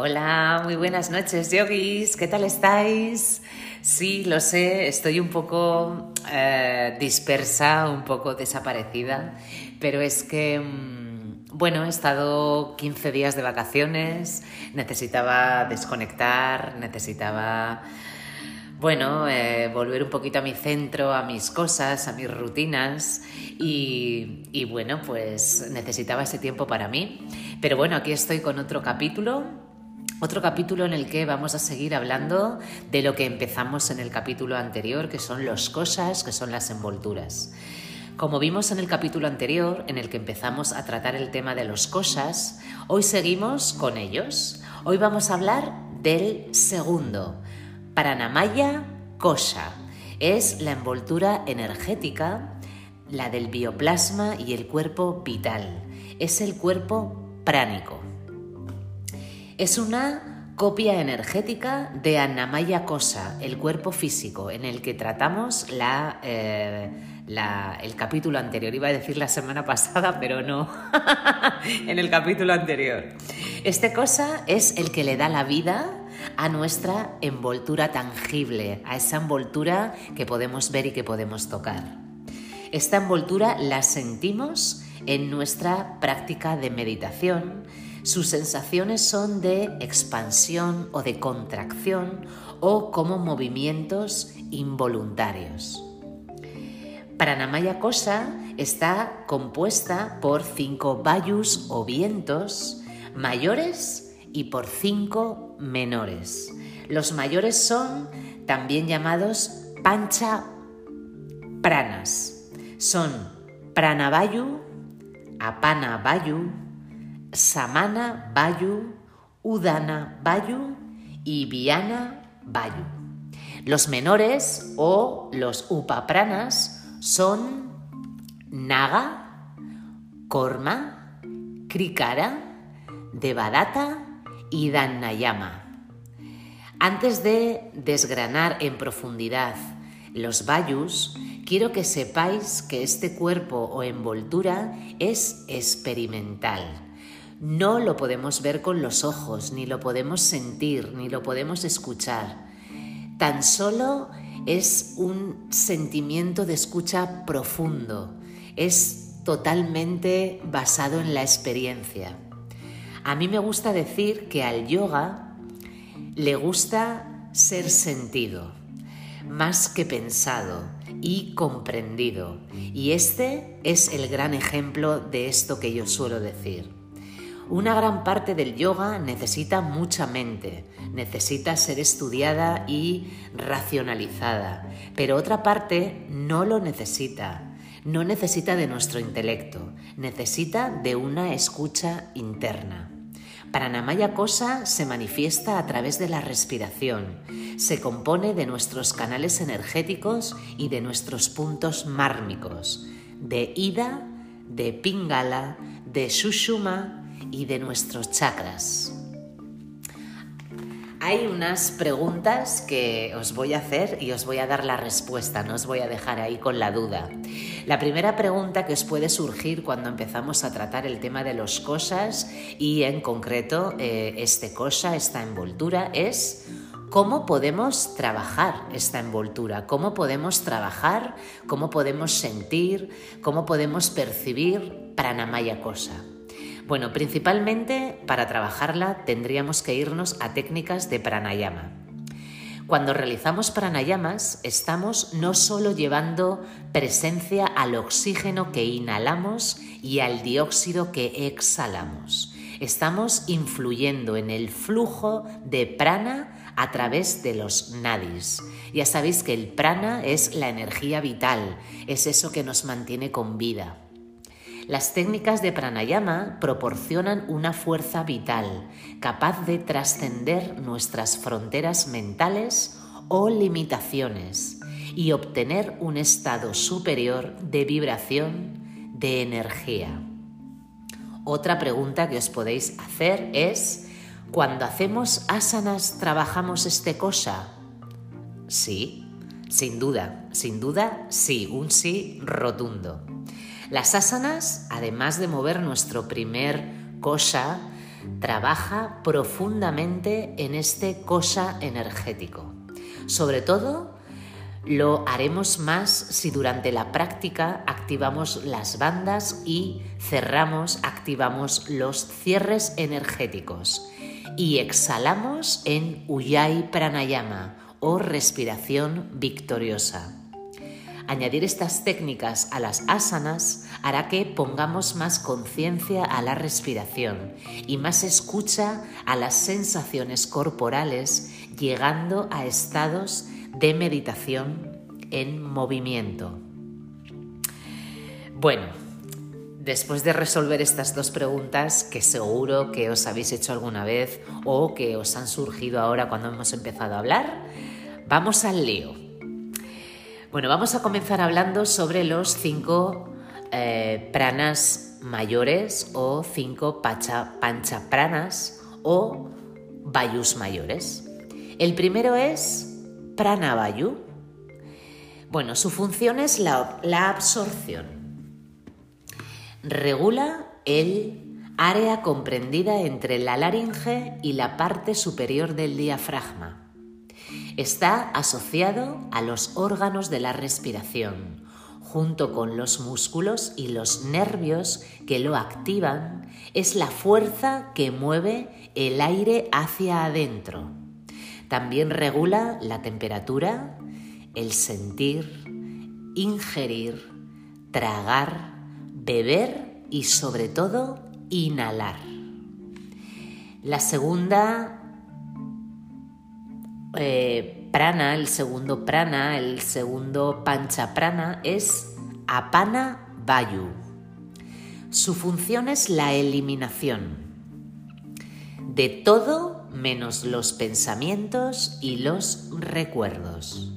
Hola, muy buenas noches, yogis. ¿Qué tal estáis? Sí, lo sé, estoy un poco eh, dispersa, un poco desaparecida, pero es que, mm, bueno, he estado 15 días de vacaciones, necesitaba desconectar, necesitaba, bueno, eh, volver un poquito a mi centro, a mis cosas, a mis rutinas y, y bueno, pues necesitaba ese tiempo para mí. Pero bueno, aquí estoy con otro capítulo otro capítulo en el que vamos a seguir hablando de lo que empezamos en el capítulo anterior, que son los cosas, que son las envolturas. Como vimos en el capítulo anterior, en el que empezamos a tratar el tema de los cosas, hoy seguimos con ellos. Hoy vamos a hablar del segundo, Pranamaya Kosha. Es la envoltura energética, la del bioplasma y el cuerpo vital. Es el cuerpo pránico. Es una copia energética de Annamaya Cosa, el cuerpo físico, en el que tratamos eh, el capítulo anterior. Iba a decir la semana pasada, pero no, en el capítulo anterior. Este cosa es el que le da la vida a nuestra envoltura tangible, a esa envoltura que podemos ver y que podemos tocar. Esta envoltura la sentimos en nuestra práctica de meditación, sus sensaciones son de expansión o de contracción o como movimientos involuntarios. Pranamaya Kosa está compuesta por cinco vayus o vientos mayores y por cinco menores. Los mayores son también llamados pancha pranas. Son pranavayu, apana vayu, Samana Bayu, Udana Bayu y Viana Bayu. Los menores o los upapranas son Naga, Korma, Krikara, Devadatta y Dannayama. Antes de desgranar en profundidad los Bayus, quiero que sepáis que este cuerpo o envoltura es experimental no lo podemos ver con los ojos, ni lo podemos sentir, ni lo podemos escuchar. Tan solo es un sentimiento de escucha profundo, es totalmente basado en la experiencia. A mí me gusta decir que al yoga le gusta ser sentido, más que pensado y comprendido. Y este es el gran ejemplo de esto que yo suelo decir. Una gran parte del yoga necesita mucha mente, necesita ser estudiada y racionalizada, pero otra parte no lo necesita, no necesita de nuestro intelecto, necesita de una escucha interna. Pranamaya Kosa se manifiesta a través de la respiración, se compone de nuestros canales energéticos y de nuestros puntos mármicos, de Ida, de Pingala, de Shushuma, y de nuestros chakras. Hay unas preguntas que os voy a hacer y os voy a dar la respuesta, no os voy a dejar ahí con la duda. La primera pregunta que os puede surgir cuando empezamos a tratar el tema de los cosas y en concreto eh, este cosa, esta envoltura, es ¿Cómo podemos trabajar esta envoltura? ¿Cómo podemos trabajar? ¿Cómo podemos sentir? ¿Cómo podemos percibir pranamaya cosa? Bueno, principalmente para trabajarla tendríamos que irnos a técnicas de pranayama. Cuando realizamos pranayamas estamos no solo llevando presencia al oxígeno que inhalamos y al dióxido que exhalamos, estamos influyendo en el flujo de prana a través de los nadis. Ya sabéis que el prana es la energía vital, es eso que nos mantiene con vida. Las técnicas de pranayama proporcionan una fuerza vital capaz de trascender nuestras fronteras mentales o limitaciones y obtener un estado superior de vibración de energía. Otra pregunta que os podéis hacer es, ¿cuando hacemos asanas trabajamos este cosa? Sí, sin duda, sin duda, sí, un sí rotundo. Las asanas, además de mover nuestro primer kosha, trabaja profundamente en este cosa energético. Sobre todo, lo haremos más si durante la práctica activamos las bandas y cerramos, activamos los cierres energéticos y exhalamos en Ujjayi Pranayama o respiración victoriosa. Añadir estas técnicas a las asanas hará que pongamos más conciencia a la respiración y más escucha a las sensaciones corporales, llegando a estados de meditación en movimiento. Bueno, después de resolver estas dos preguntas que seguro que os habéis hecho alguna vez o que os han surgido ahora cuando hemos empezado a hablar, vamos al lío. Bueno, vamos a comenzar hablando sobre los cinco eh, pranas mayores o cinco panchapranas o vayus mayores. El primero es prana vayu. Bueno, su función es la absorción. Regula el área comprendida entre la laringe y la parte superior del diafragma. Está asociado a los órganos de la respiración, junto con los músculos y los nervios que lo activan, es la fuerza que mueve el aire hacia adentro. También regula la temperatura, el sentir, ingerir, tragar, beber y sobre todo inhalar. La segunda eh, prana, el segundo prana, el segundo pancha prana es apana vayu. Su función es la eliminación de todo menos los pensamientos y los recuerdos.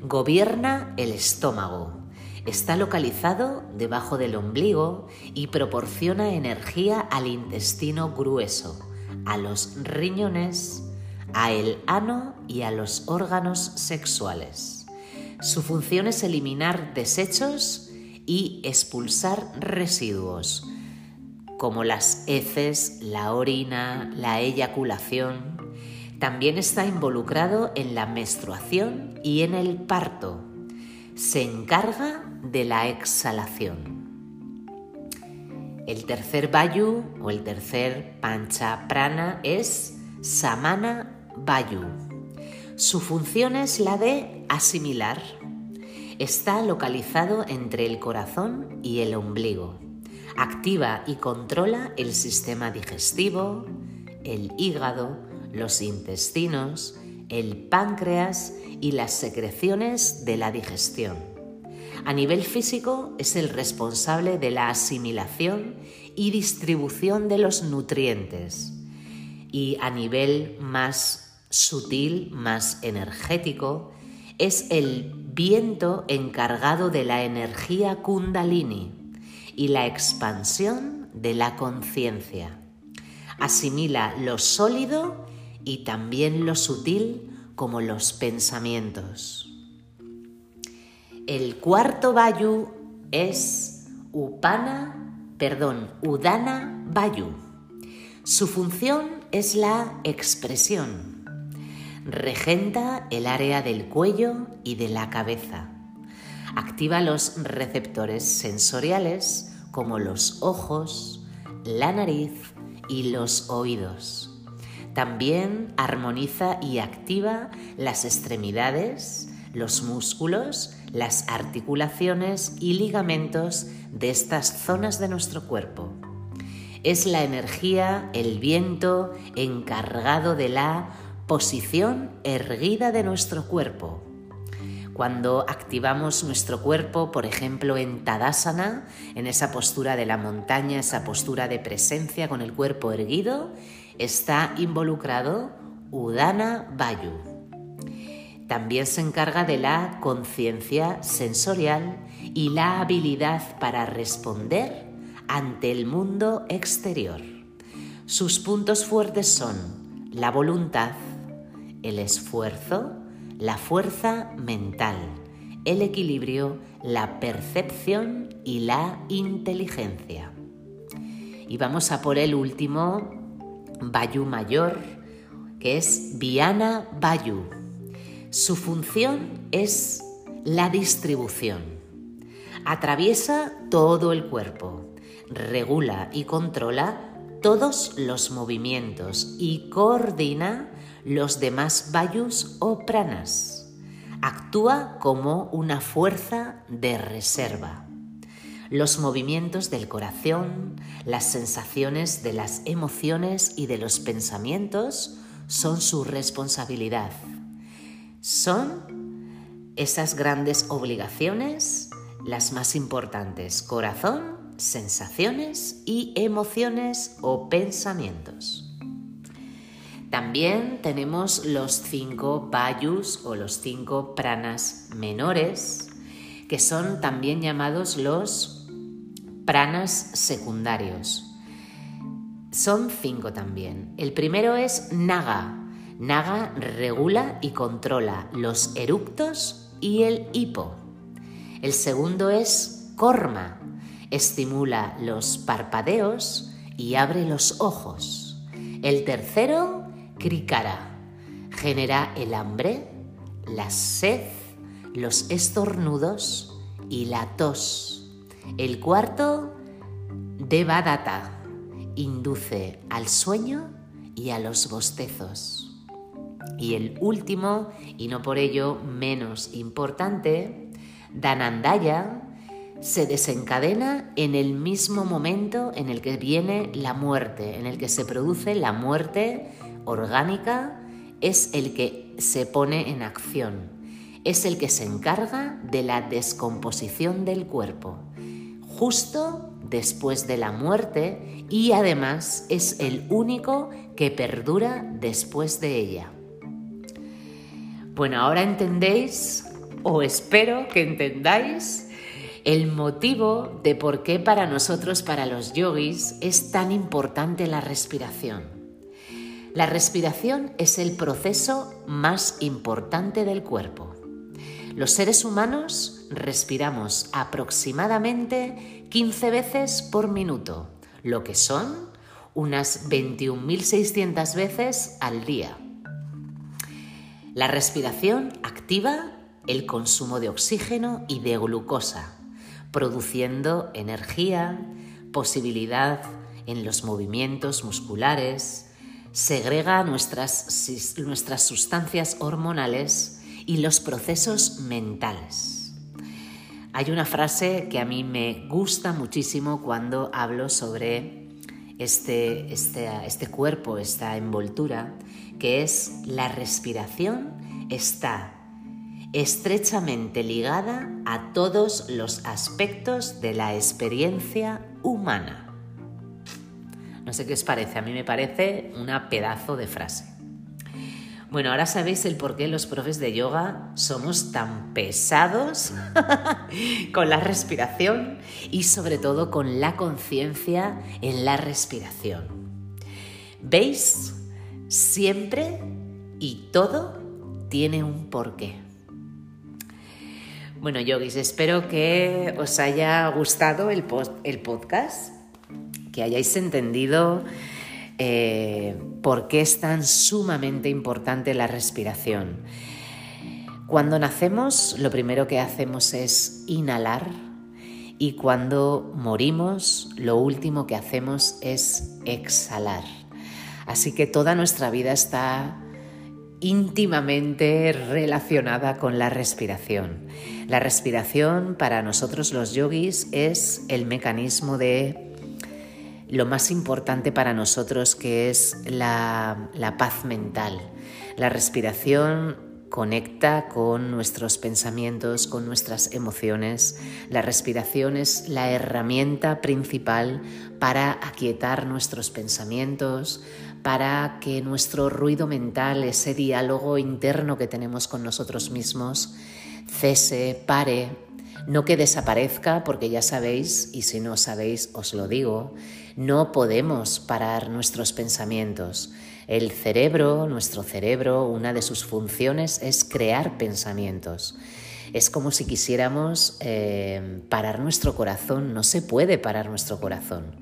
Gobierna el estómago. Está localizado debajo del ombligo y proporciona energía al intestino grueso, a los riñones, a el ano y a los órganos sexuales. Su función es eliminar desechos y expulsar residuos, como las heces, la orina, la eyaculación. También está involucrado en la menstruación y en el parto. Se encarga de la exhalación. El tercer vayu o el tercer pancha prana es samana Vayu. Su función es la de asimilar. Está localizado entre el corazón y el ombligo. Activa y controla el sistema digestivo, el hígado, los intestinos, el páncreas y las secreciones de la digestión. A nivel físico es el responsable de la asimilación y distribución de los nutrientes y a nivel más sutil, más energético, es el viento encargado de la energía kundalini y la expansión de la conciencia. Asimila lo sólido y también lo sutil como los pensamientos. El cuarto Vayu es Upana, perdón, Udana Vayu. Su función es la expresión. Regenta el área del cuello y de la cabeza. Activa los receptores sensoriales como los ojos, la nariz y los oídos. También armoniza y activa las extremidades, los músculos, las articulaciones y ligamentos de estas zonas de nuestro cuerpo es la energía, el viento encargado de la posición erguida de nuestro cuerpo. Cuando activamos nuestro cuerpo, por ejemplo, en Tadasana, en esa postura de la montaña, esa postura de presencia con el cuerpo erguido, está involucrado Udana Vayu. También se encarga de la conciencia sensorial y la habilidad para responder ante el mundo exterior. Sus puntos fuertes son la voluntad, el esfuerzo, la fuerza mental, el equilibrio, la percepción y la inteligencia. Y vamos a por el último Bayu mayor, que es Viana Bayu. Su función es la distribución. Atraviesa todo el cuerpo, regula y controla todos los movimientos y coordina los demás vayus o pranas. Actúa como una fuerza de reserva. Los movimientos del corazón, las sensaciones de las emociones y de los pensamientos son su responsabilidad. Son esas grandes obligaciones las más importantes. Corazón, sensaciones y emociones o pensamientos. También tenemos los cinco vayus o los cinco pranas menores, que son también llamados los pranas secundarios. Son cinco también. El primero es Naga. Naga regula y controla los eructos y el hipo. El segundo es Korma estimula los parpadeos y abre los ojos. El tercero, Krikara, genera el hambre, la sed, los estornudos y la tos. El cuarto, Devadatta, induce al sueño y a los bostezos. Y el último, y no por ello menos importante, Danandaya, se desencadena en el mismo momento en el que viene la muerte, en el que se produce la muerte orgánica, es el que se pone en acción, es el que se encarga de la descomposición del cuerpo, justo después de la muerte y además es el único que perdura después de ella. Bueno, ahora entendéis, o espero que entendáis, el motivo de por qué para nosotros, para los yogis, es tan importante la respiración. La respiración es el proceso más importante del cuerpo. Los seres humanos respiramos aproximadamente 15 veces por minuto, lo que son unas 21.600 veces al día. La respiración activa el consumo de oxígeno y de glucosa, produciendo energía, posibilidad en los movimientos musculares, segrega nuestras, nuestras sustancias hormonales y los procesos mentales. Hay una frase que a mí me gusta muchísimo cuando hablo sobre este, este, este cuerpo, esta envoltura, que es la respiración está estrechamente ligada a todos los aspectos de la experiencia humana. No sé qué os parece, a mí me parece una pedazo de frase. Bueno, ahora sabéis el por qué los profes de yoga somos tan pesados con la respiración y sobre todo con la conciencia en la respiración. ¿Veis? Siempre y todo tiene un porqué. Bueno, yogis, espero que os haya gustado el, podcast, que hayáis entendido eh, por qué es tan sumamente importante la respiración. Cuando nacemos, lo primero que hacemos es inhalar y cuando morimos, lo último que hacemos es exhalar. Así que toda nuestra vida está íntimamente relacionada con la respiración. La respiración para nosotros los yogis es el mecanismo de lo más importante para nosotros que es la, la paz mental. La respiración conecta con nuestros pensamientos, con nuestras emociones. La respiración es la herramienta principal para aquietar nuestros pensamientos, para que nuestro ruido mental, ese diálogo interno que tenemos con nosotros mismos, cese, pare, no que desaparezca, porque ya sabéis, y si no sabéis os lo digo, no podemos parar nuestros pensamientos. El cerebro, nuestro cerebro, una de sus funciones es crear pensamientos. Es como si quisiéramos eh, parar nuestro corazón, no se puede parar nuestro corazón.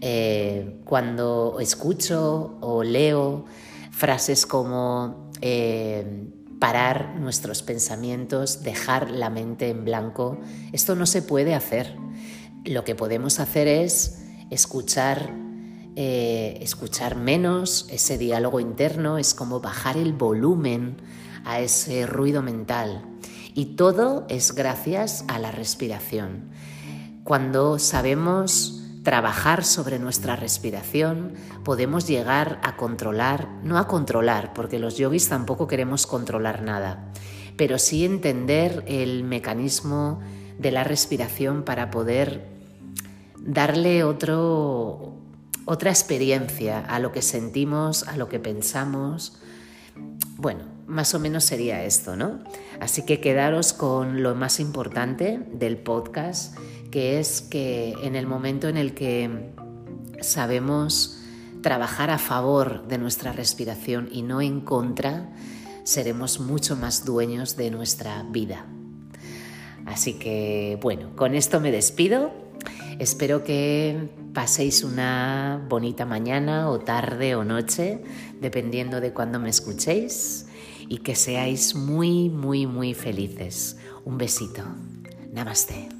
Eh, cuando escucho o leo frases como eh, parar nuestros pensamientos, dejar la mente en blanco, esto no se puede hacer. Lo que podemos hacer es escuchar, eh, escuchar menos ese diálogo interno, es como bajar el volumen a ese ruido mental. Y todo es gracias a la respiración. Cuando sabemos trabajar sobre nuestra respiración, podemos llegar a controlar, no a controlar, porque los yogis tampoco queremos controlar nada, pero sí entender el mecanismo de la respiración para poder darle otro, otra experiencia a lo que sentimos, a lo que pensamos. Bueno, más o menos sería esto, ¿no? Así que quedaros con lo más importante del podcast que es que en el momento en el que sabemos trabajar a favor de nuestra respiración y no en contra, seremos mucho más dueños de nuestra vida. Así que bueno, con esto me despido. Espero que paséis una bonita mañana o tarde o noche, dependiendo de cuándo me escuchéis, y que seáis muy, muy, muy felices. Un besito. Namaste.